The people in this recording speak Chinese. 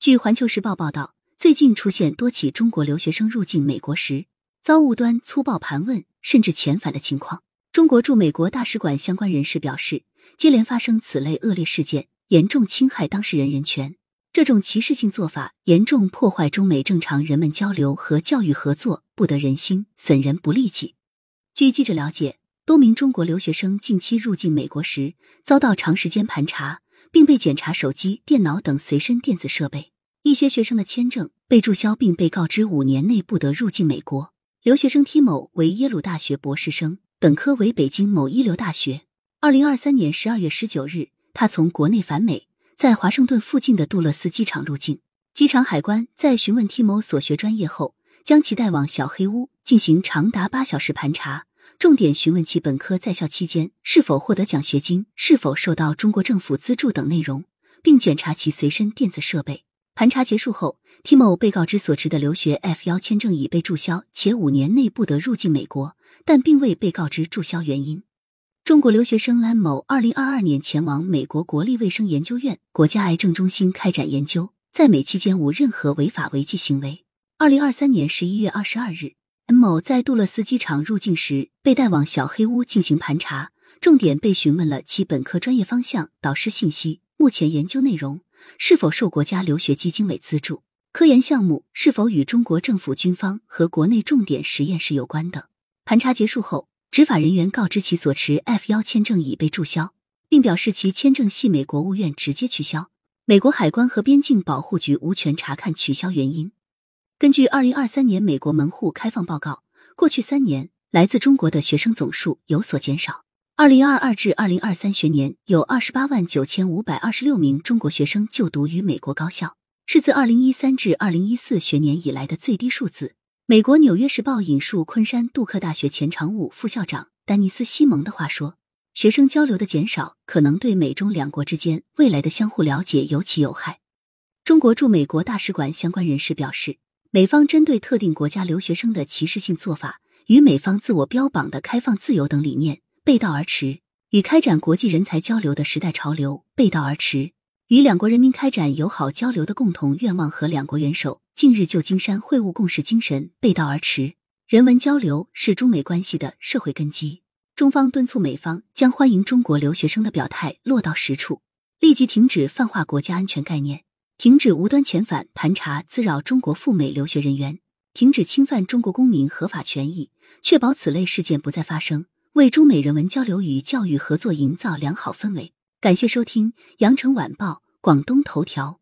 据环球时报报道，最近出现多起中国留学生入境美国时遭无端粗暴盘问甚至遣返的情况。中国驻美国大使馆相关人士表示，接连发生此类恶劣事件，严重侵害当事人人权。这种歧视性做法严重破坏中美正常人们交流和教育合作，不得人心，损人不利己。据记者了解，多名中国留学生近期入境美国时遭到长时间盘查，并被检查手机、电脑等随身电子设备。一些学生的签证被注销，并被告知五年内不得入境美国。留学生 T 某为耶鲁大学博士生。本科为北京某一流大学。二零二三年十二月十九日，他从国内返美，在华盛顿附近的杜勒斯机场入境。机场海关在询问 T 某所学专业后，将其带往小黑屋进行长达八小时盘查，重点询问其本科在校期间是否获得奖学金、是否受到中国政府资助等内容，并检查其随身电子设备。盘查结束后，T 某被告知所持的留学 F 幺签证已被注销，且五年内不得入境美国。但并未被告知注销原因。中国留学生安某二零二二年前往美国国立卫生研究院国家癌症中心开展研究，在美期间无任何违法违纪行为。二零二三年十一月二十二日，，M 某在杜勒斯机场入境时被带往小黑屋进行盘查，重点被询问了其本科专业方向、导师信息、目前研究内容、是否受国家留学基金委资助、科研项目是否与中国政府军方和国内重点实验室有关等。盘查结束后，执法人员告知其所持 F 幺签证已被注销，并表示其签证系美国务院直接取消，美国海关和边境保护局无权查看取消原因。根据二零二三年美国门户开放报告，过去三年来自中国的学生总数有所减少。二零二二至二零二三学年有二十八万九千五百二十六名中国学生就读于美国高校，是自二零一三至二零一四学年以来的最低数字。美国《纽约时报》引述昆山杜克大学前常务副校长丹尼斯·西蒙的话说：“学生交流的减少可能对美中两国之间未来的相互了解尤其有害。”中国驻美国大使馆相关人士表示，美方针对特定国家留学生的歧视性做法，与美方自我标榜的开放自由等理念背道而驰，与开展国际人才交流的时代潮流背道而驰。与两国人民开展友好交流的共同愿望和两国元首近日旧金山会晤共识精神背道而驰。人文交流是中美关系的社会根基，中方敦促美方将欢迎中国留学生的表态落到实处，立即停止泛化国家安全概念，停止无端遣返盘查滋扰中国赴美留学人员，停止侵犯中国公民合法权益，确保此类事件不再发生，为中美人文交流与教育合作营造良好氛围。感谢收听《羊城晚报》广东头条。